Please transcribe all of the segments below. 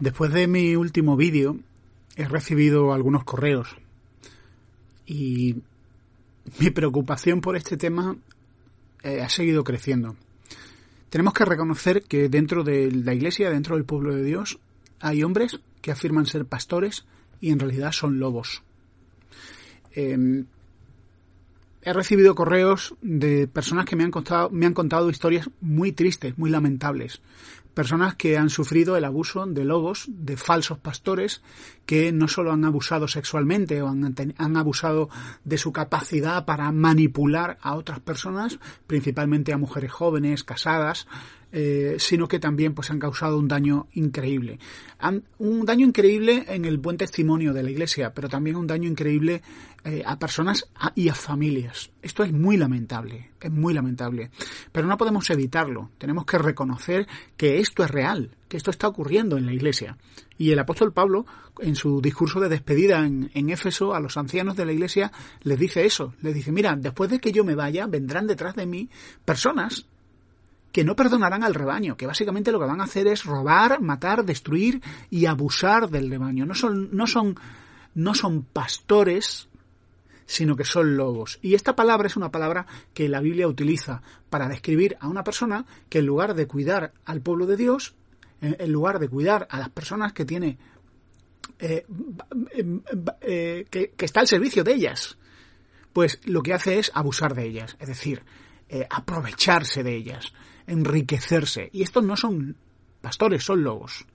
Después de mi último vídeo, he recibido algunos correos y mi preocupación por este tema eh, ha seguido creciendo. Tenemos que reconocer que dentro de la Iglesia, dentro del pueblo de Dios, hay hombres que afirman ser pastores y en realidad son lobos. Em, he recibido correos de personas que me han, contado, me han contado historias muy tristes, muy lamentables, personas que han sufrido el abuso de lobos, de falsos pastores, que no solo han abusado sexualmente o han, han, abusado de su capacidad para manipular a otras personas, principalmente a mujeres jóvenes, casadas, eh, sino que también pues han causado un daño increíble. Un daño increíble en el buen testimonio de la Iglesia, pero también un daño increíble eh, a personas y a familias. Esto es muy lamentable, es muy lamentable. Pero no podemos evitarlo. Tenemos que reconocer que esto es real, que esto está ocurriendo en la Iglesia. Y el apóstol Pablo, en su discurso de despedida en, en, Éfeso, a los ancianos de la Iglesia, les dice eso. Les dice, mira, después de que yo me vaya, vendrán detrás de mí personas que no perdonarán al rebaño, que básicamente lo que van a hacer es robar, matar, destruir y abusar del rebaño. No son, no son, no son pastores, sino que son lobos. Y esta palabra es una palabra que la Biblia utiliza para describir a una persona que en lugar de cuidar al pueblo de Dios, en lugar de cuidar a las personas que tiene, eh, eh, que, que, está al servicio de ellas, pues lo que hace es abusar de ellas, es decir, eh, aprovecharse de ellas enriquecerse. Y estos no son pastores, son lobos.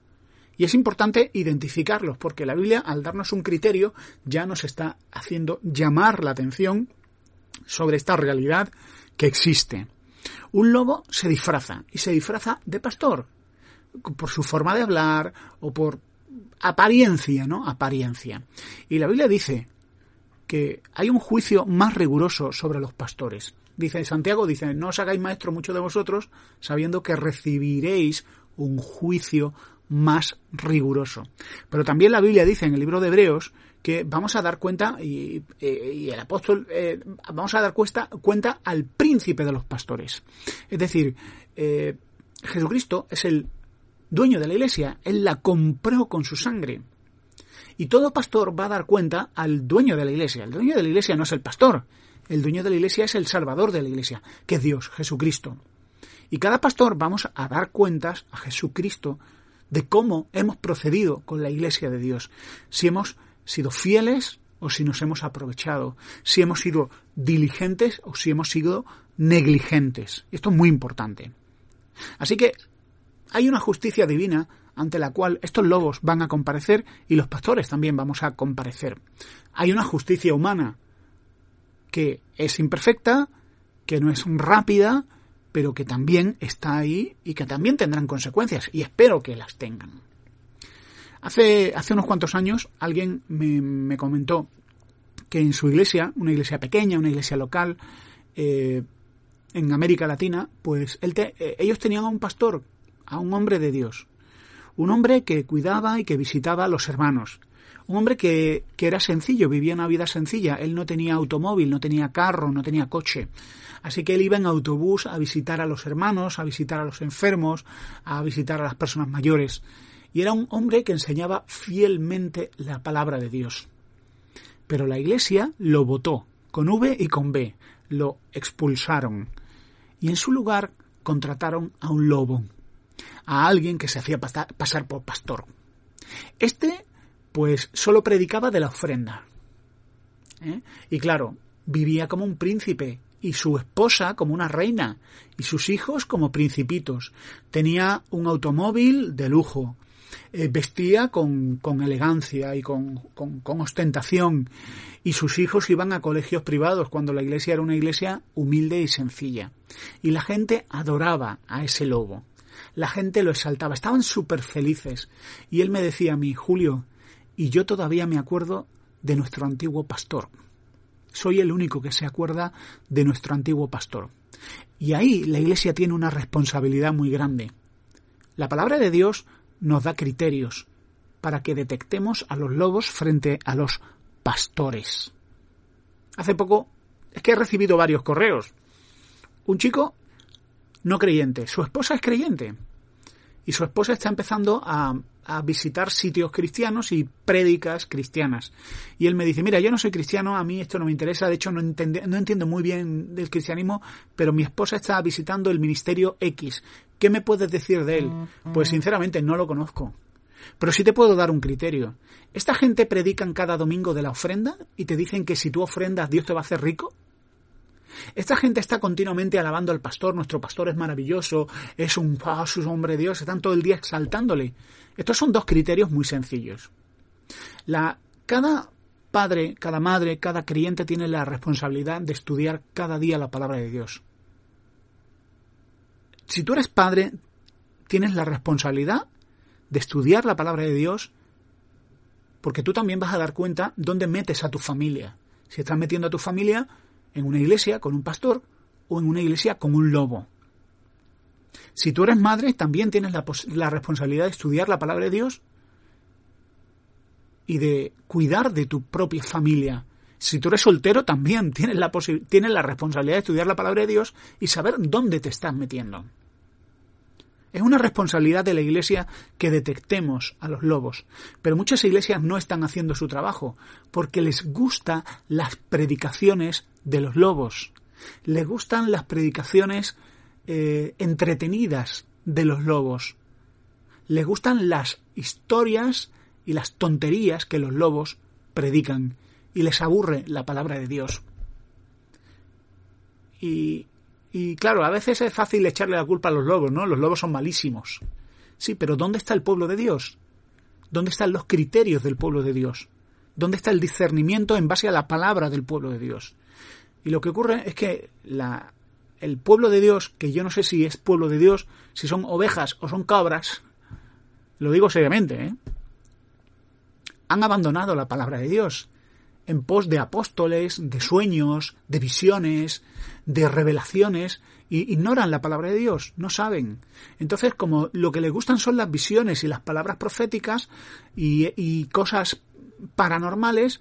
Y es importante identificarlos porque la Biblia, al darnos un criterio, ya nos está haciendo llamar la atención sobre esta realidad que existe. Un lobo se disfraza y se disfraza de pastor por su forma de hablar o por apariencia, ¿no? Apariencia. Y la Biblia dice que hay un juicio más riguroso sobre los pastores dice Santiago, dice, no os hagáis maestro mucho de vosotros, sabiendo que recibiréis un juicio más riguroso. Pero también la Biblia dice en el libro de Hebreos que vamos a dar cuenta, y, eh, el apóstol, eh, vamos a dar cuenta, cuenta al príncipe de los pastores. Es decir, eh, Jesucristo es el dueño de la iglesia, él la compró con su sangre. Y todo pastor va a dar cuenta al dueño de la iglesia. El dueño de la iglesia no es el pastor, el dueño de la iglesia es el salvador de la iglesia, que es Dios, Jesucristo. Y cada pastor vamos a dar cuentas a Jesucristo de cómo hemos procedido con la iglesia de Dios. Si hemos sido fieles o si nos hemos aprovechado. Si hemos sido diligentes o si hemos sido negligentes. Esto es muy importante. Así que hay una justicia divina ante la cual estos lobos van a comparecer y los pastores también vamos a comparecer. Hay una justicia humana que es imperfecta, que no es rápida, pero que también está ahí y que también tendrán consecuencias, y espero que las tengan. Hace, hace unos cuantos años alguien me, comentó que en su iglesia, una iglesia pequeña, una iglesia local, eh, en América Latina, pues eh, ellos tenían a un pastor, a un hombre de Dios, un hombre que cuidaba y que visitaba a los hermanos, un hombre que, que era sencillo, vivía una vida sencilla. Él no tenía automóvil, no tenía carro, no tenía coche. Así que él iba en autobús a visitar a los hermanos, a visitar a los enfermos, a visitar a las personas mayores. Y era un hombre que enseñaba fielmente la palabra de Dios. Pero la iglesia lo votó, con V y con B. Lo expulsaron. Y en su lugar contrataron a un lobo, a alguien que se hacía pasar por pastor. Este pues solo predicaba de la ofrenda. ¿eh? Y claro, vivía como un príncipe y su esposa como una reina y sus hijos como principitos. Tenía un automóvil de lujo, eh, vestía con, con, elegancia y con, con, con, ostentación y sus hijos iban a colegios privados cuando la iglesia era una iglesia humilde y sencilla. Y la gente adoraba a ese lobo. La gente lo exaltaba, estaban súper felices. Y él me decía a mí, Julio, y yo todavía me acuerdo de nuestro antiguo pastor. Soy el único que se acuerda de nuestro antiguo pastor. Y ahí la Iglesia tiene una responsabilidad muy grande. La palabra de Dios nos da criterios para que detectemos a los lobos frente a los pastores. Hace poco es que he recibido varios correos. Un chico no creyente, su esposa es creyente y su esposa está empezando a, visitar sitios cristianos y prédicas cristianas. Y él me dice, mira, yo no soy cristiano, a mí esto no me interesa, de hecho no, no entiendo muy bien del cristianismo, pero mi esposa está visitando el ministerio X. ¿Qué me puedes decir de él? Pues sinceramente no lo conozco. Pero sí te puedo dar un criterio. ¿Esta gente predican cada domingo de la ofrenda y te dicen que si tú ofrendas Dios te va a hacer rico? Esta gente está continuamente alabando al pastor, nuestro pastor es maravilloso, es un, oh, hombre de Dios, están todo el día exaltándole. Estos son dos criterios muy sencillos. Cada padre, cada madre, cada creyente tiene la responsabilidad de estudiar cada día la palabra de Dios. Si tú eres padre, tienes la responsabilidad de estudiar la palabra de Dios porque tú también vas a dar cuenta dónde metes a tu familia. Si estás metiendo a tu familia en una iglesia con un pastor o en una iglesia con un lobo. Si tú eres madre, también tienes la, responsabilidad de estudiar la palabra de Dios y de cuidar de tu propia familia. Si tú eres soltero, también tienes la, tienes la responsabilidad de estudiar la palabra de Dios y saber dónde te estás metiendo. Es una responsabilidad de la Iglesia que detectemos a los lobos, pero muchas iglesias no están haciendo su trabajo porque les gustan las predicaciones de los lobos, les gustan las predicaciones eh, entretenidas de los lobos, les gustan las historias y las tonterías que los lobos predican y les aburre la palabra de Dios. Y y claro, a veces es fácil echarle la culpa a los lobos, ¿no? Los lobos son malísimos. Sí, pero ¿dónde está el pueblo de Dios? ¿Dónde están los criterios del pueblo de Dios? ¿Dónde está el discernimiento en base a la palabra del pueblo de Dios? Y lo que ocurre es que la, el pueblo de Dios, que yo no sé si es pueblo de Dios, si son ovejas o son cabras, lo digo seriamente, ¿eh? han abandonado la palabra de Dios en pos de apóstoles, de sueños, de visiones, de revelaciones, y ignoran la palabra de Dios, no saben. Entonces, como lo que les gustan son las visiones y las palabras proféticas y, cosas paranormales,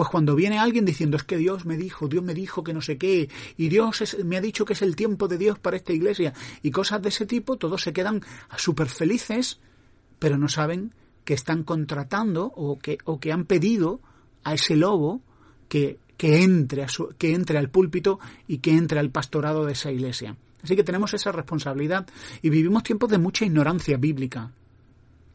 pues cuando viene alguien diciendo es que Dios me dijo, Dios me dijo que no sé qué, y Dios me ha dicho que es el tiempo de Dios para esta iglesia, y cosas de ese tipo, todos se quedan súper felices, pero no saben que están contratando o que, o que han pedido a ese lobo que, que, entre a que entre al púlpito y que entre al pastorado de esa iglesia. Así que tenemos esa responsabilidad y vivimos tiempos de mucha ignorancia bíblica.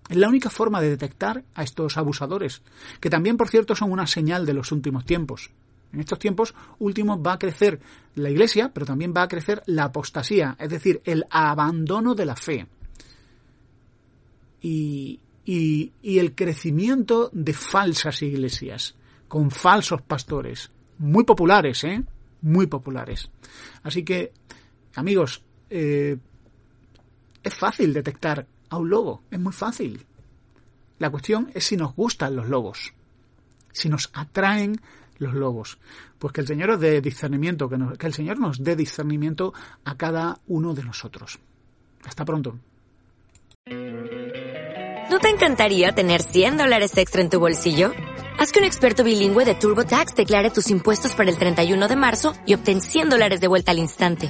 Es la única forma de detectar a estos abusadores, que también, por cierto, son una señal de los últimos tiempos. En estos tiempos últimos va a crecer la iglesia, pero también va a crecer la apostasía, es decir, el abandono de la fe. Y, y, el crecimiento de falsas iglesias, con falsos pastores, muy populares, ¿eh? Muy populares. Así que, amigos, eh, es fácil detectar a un lobo, es muy fácil. La cuestión es si nos gustan los lobos, si nos atraen los lobos. Pues que el Señor os dé discernimiento, que, que el Señor nos dé discernimiento a cada uno de nosotros. Hasta pronto. ¿No te encantaría tener 100 dólares extra en tu bolsillo? Haz que un experto bilingüe de TurboTax declare tus impuestos para el 31 de marzo y obtén 100 dólares de vuelta al instante.